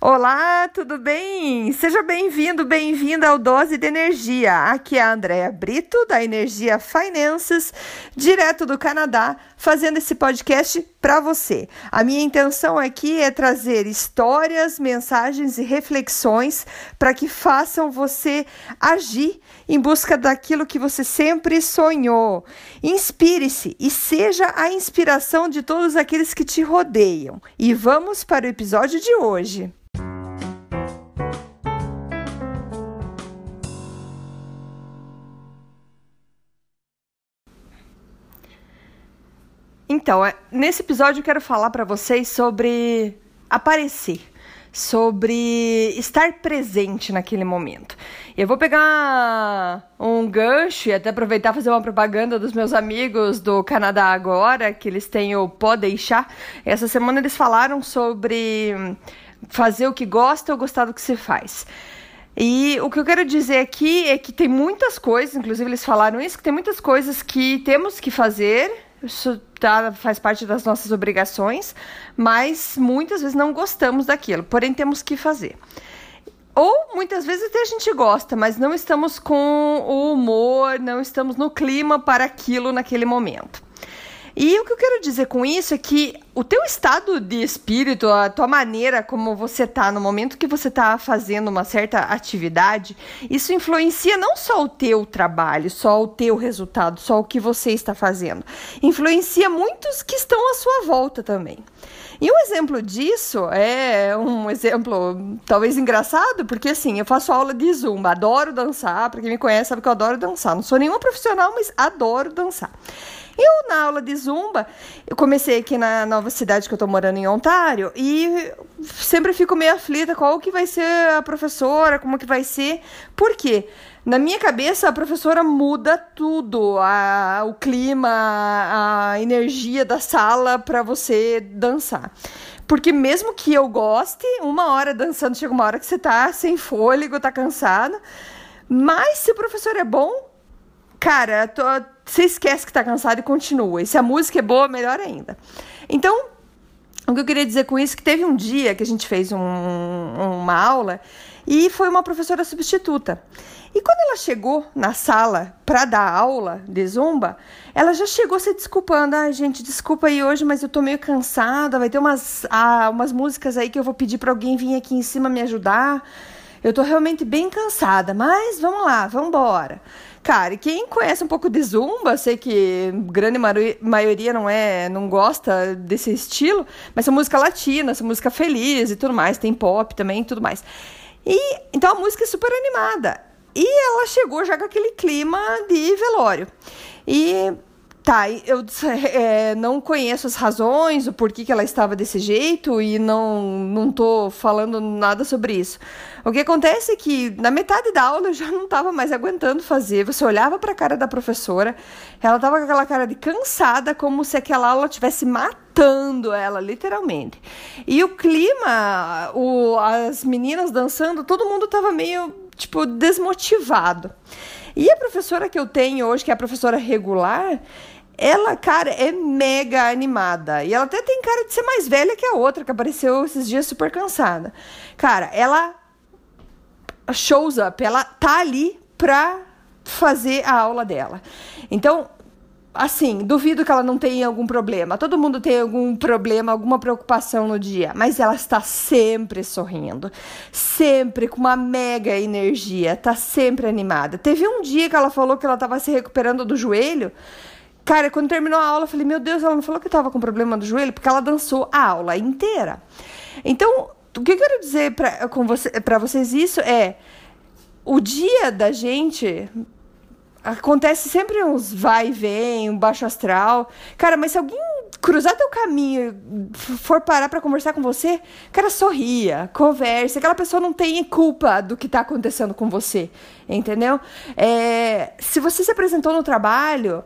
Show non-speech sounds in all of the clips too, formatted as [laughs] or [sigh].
Olá, tudo bem? Seja bem-vindo, bem-vinda ao Dose de Energia. Aqui é a Andrea Brito, da Energia Finances, direto do Canadá, fazendo esse podcast para você. A minha intenção aqui é trazer histórias, mensagens e reflexões para que façam você agir em busca daquilo que você sempre sonhou. Inspire-se e seja a inspiração de todos aqueles que te rodeiam. E vamos para o episódio de hoje. Então, é, nesse episódio eu quero falar para vocês sobre aparecer, sobre estar presente naquele momento. Eu vou pegar um gancho e até aproveitar fazer uma propaganda dos meus amigos do Canadá agora, que eles têm o Pode Deixar. Essa semana eles falaram sobre fazer o que gosta ou gostar do que se faz. E o que eu quero dizer aqui é que tem muitas coisas, inclusive eles falaram isso, que tem muitas coisas que temos que fazer isso tá, faz parte das nossas obrigações, mas muitas vezes não gostamos daquilo, porém temos que fazer. Ou muitas vezes até a gente gosta, mas não estamos com o humor, não estamos no clima para aquilo naquele momento. E o que eu quero dizer com isso é que o teu estado de espírito, a tua maneira como você tá no momento que você tá fazendo uma certa atividade, isso influencia não só o teu trabalho, só o teu resultado, só o que você está fazendo. Influencia muitos que estão à sua volta também. E um exemplo disso é um exemplo talvez engraçado, porque assim, eu faço aula de zumba, adoro dançar, para quem me conhece sabe que eu adoro dançar. Não sou nenhuma profissional, mas adoro dançar. Eu, na aula de zumba, eu comecei aqui na nova cidade que eu tô morando em Ontário e sempre fico meio aflita qual que vai ser a professora, como que vai ser. Por quê? Na minha cabeça, a professora muda tudo, a, o clima, a energia da sala para você dançar. Porque mesmo que eu goste, uma hora dançando, chega uma hora que você tá sem fôlego, tá cansada. Mas se o professor é bom, cara, tô, você esquece que tá cansado e continua. E se a música é boa, melhor ainda. Então, o que eu queria dizer com isso é que teve um dia que a gente fez um, uma aula e foi uma professora substituta. E quando ela chegou na sala para dar aula de zumba, ela já chegou se desculpando. Ah, gente, desculpa aí hoje, mas eu tô meio cansada. Vai ter umas, ah, umas músicas aí que eu vou pedir para alguém vir aqui em cima me ajudar. Eu tô realmente bem cansada, mas vamos lá, vamos embora. Cara, e quem conhece um pouco de zumba, sei que grande maioria não é, não gosta desse estilo, mas é música latina, essa música feliz e tudo mais, tem pop também e tudo mais. E então a música é super animada. E ela chegou já com aquele clima de velório. E Tá, eu [laughs] é, não conheço as razões, o porquê que ela estava desse jeito e não, não tô falando nada sobre isso. O que acontece é que na metade da aula eu já não estava mais aguentando fazer. Você olhava para a cara da professora, ela estava com aquela cara de cansada, como se aquela aula estivesse matando ela, literalmente. E o clima, o, as meninas dançando, todo mundo estava meio, tipo, desmotivado. E a professora que eu tenho hoje, que é a professora regular, ela, cara, é mega animada. E ela até tem cara de ser mais velha que a outra, que apareceu esses dias super cansada. Cara, ela shows up, ela tá ali pra fazer a aula dela. Então, assim, duvido que ela não tenha algum problema. Todo mundo tem algum problema, alguma preocupação no dia, mas ela está sempre sorrindo, sempre com uma mega energia, tá sempre animada. Teve um dia que ela falou que ela estava se recuperando do joelho. Cara, quando terminou a aula, eu falei, meu Deus, ela não falou que tava com problema do joelho, porque ela dançou a aula inteira. Então, o que eu quero dizer para você, vocês isso é o dia da gente acontece sempre uns vai e vem, um baixo astral. Cara, mas se alguém cruzar teu caminho, for parar para conversar com você, cara, sorria, converse. Aquela pessoa não tem culpa do que tá acontecendo com você, entendeu? É, se você se apresentou no trabalho,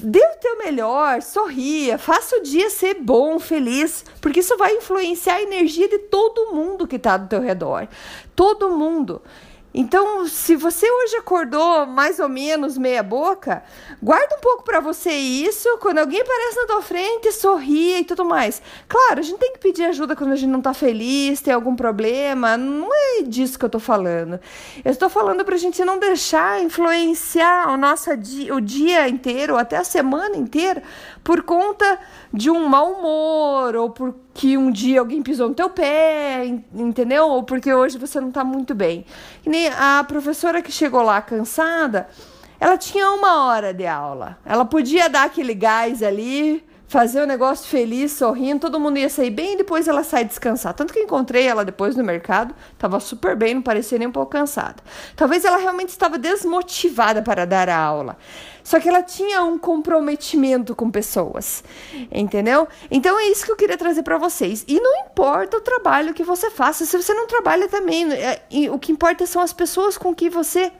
Dê o teu melhor, sorria, faça o dia ser bom, feliz, porque isso vai influenciar a energia de todo mundo que está do teu redor. Todo mundo. Então, se você hoje acordou mais ou menos meia boca, guarda um pouco para você isso. Quando alguém aparece na tua frente, sorria e tudo mais. Claro, a gente tem que pedir ajuda quando a gente não tá feliz, tem algum problema. Não é disso que eu tô falando. Eu estou falando pra gente não deixar influenciar o nosso dia, o dia inteiro, até a semana inteira, por conta de um mau humor ou porque um dia alguém pisou no teu pé, entendeu? Ou porque hoje você não tá muito bem. E nem a professora que chegou lá cansada, ela tinha uma hora de aula. Ela podia dar aquele gás ali, fazer o negócio feliz, sorrindo, todo mundo ia sair bem e depois ela sai descansar. Tanto que encontrei ela depois no mercado, estava super bem, não parecia nem um pouco cansada. Talvez ela realmente estava desmotivada para dar a aula. Só que ela tinha um comprometimento com pessoas, entendeu? Então é isso que eu queria trazer para vocês. E não importa o trabalho que você faça, se você não trabalha também, é, o que importa são as pessoas com que você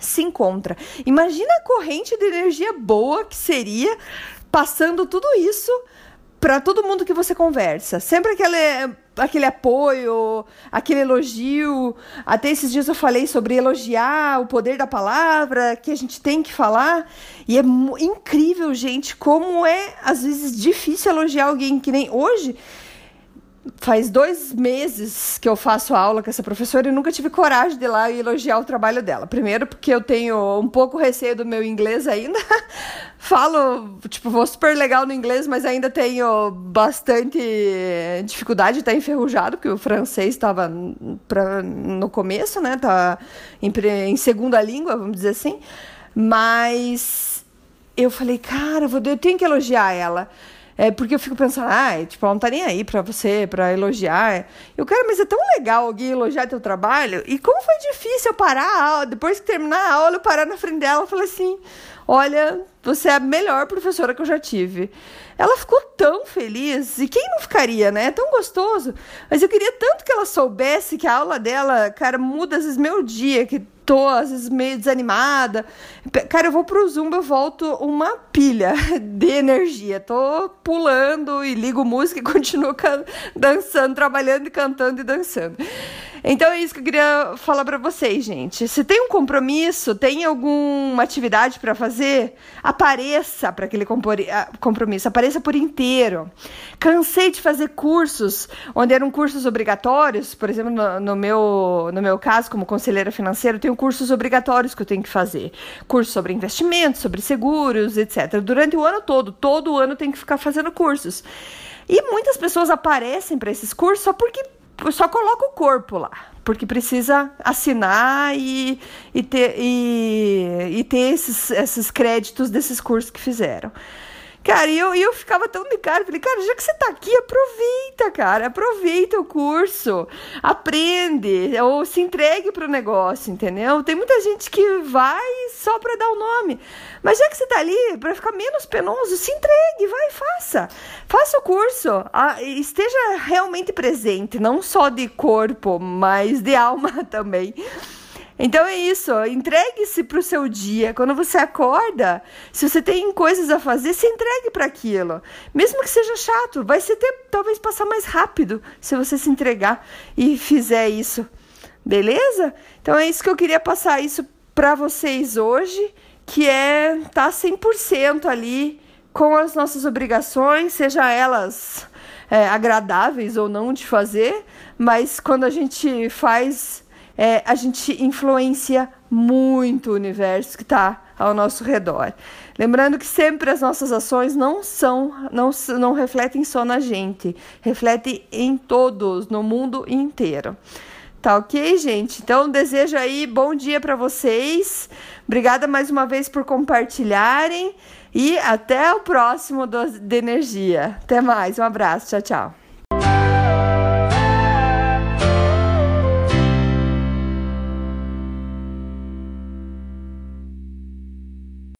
se encontra. Imagina a corrente de energia boa que seria passando tudo isso para todo mundo que você conversa. Sempre aquele, aquele apoio, aquele elogio. Até esses dias eu falei sobre elogiar o poder da palavra, que a gente tem que falar. E é incrível, gente, como é às vezes difícil elogiar alguém que nem hoje faz dois meses que eu faço aula com essa professora e nunca tive coragem de ir lá e elogiar o trabalho dela. Primeiro, porque eu tenho um pouco receio do meu inglês ainda. [laughs] Falo, tipo, vou super legal no inglês, mas ainda tenho bastante dificuldade de estar enferrujado, porque o francês estava no começo, né? Tá em, em segunda língua, vamos dizer assim. Mas eu falei, cara, eu tenho que elogiar ela. É porque eu fico pensando, ah, tipo, ela não tá nem aí pra você, pra elogiar. Eu quero, mas é tão legal alguém elogiar teu trabalho. E como foi difícil eu parar a aula, depois que terminar a aula, eu parar na frente dela e falei assim: olha, você é a melhor professora que eu já tive. Ela ficou tão feliz, e quem não ficaria, né? É tão gostoso. Mas eu queria tanto que ela soubesse que a aula dela, cara, muda às vezes meu dia, que tô às vezes meio desanimada. Cara, eu vou pro Zumba, eu volto uma pilha [laughs] de energia. Tô pulando e ligo música e [laughs] continuo dançando, trabalhando e cantando e dançando. Então é isso que eu queria falar para vocês, gente. Se tem um compromisso, tem alguma atividade para fazer, apareça para aquele ah, compromisso, apareça por inteiro. Cansei de fazer cursos onde eram cursos obrigatórios, por exemplo, no, no meu, no meu caso, como conselheira financeira, tenho cursos obrigatórios que eu tenho que fazer. Cursos sobre investimentos, sobre seguros, etc. Durante o ano todo, todo ano tem que ficar fazendo cursos. E muitas pessoas aparecem para esses cursos só porque só coloca o corpo lá, porque precisa assinar e, e ter, e, e ter esses, esses créditos desses cursos que fizeram. Cara, e eu, eu ficava tão de cara, falei, cara, já que você tá aqui, aproveita, cara, aproveita o curso, aprende, ou se entregue pro negócio, entendeu? Tem muita gente que vai só para dar o nome, mas já que você tá ali, para ficar menos penoso, se entregue, vai, faça, faça o curso, esteja realmente presente, não só de corpo, mas de [laughs] alma também. Então é isso, entregue-se para o seu dia. Quando você acorda, se você tem coisas a fazer, se entregue para aquilo. Mesmo que seja chato, vai ser ter, talvez passar mais rápido se você se entregar e fizer isso. Beleza? Então é isso que eu queria passar isso para vocês hoje, que é tá 100% ali com as nossas obrigações, seja elas é, agradáveis ou não de fazer, mas quando a gente faz é, a gente influencia muito o universo que está ao nosso redor. Lembrando que sempre as nossas ações não são, não, não refletem só na gente, refletem em todos, no mundo inteiro. Tá ok, gente? Então, desejo aí bom dia para vocês. Obrigada mais uma vez por compartilharem e até o próximo do, de energia. Até mais, um abraço, tchau, tchau.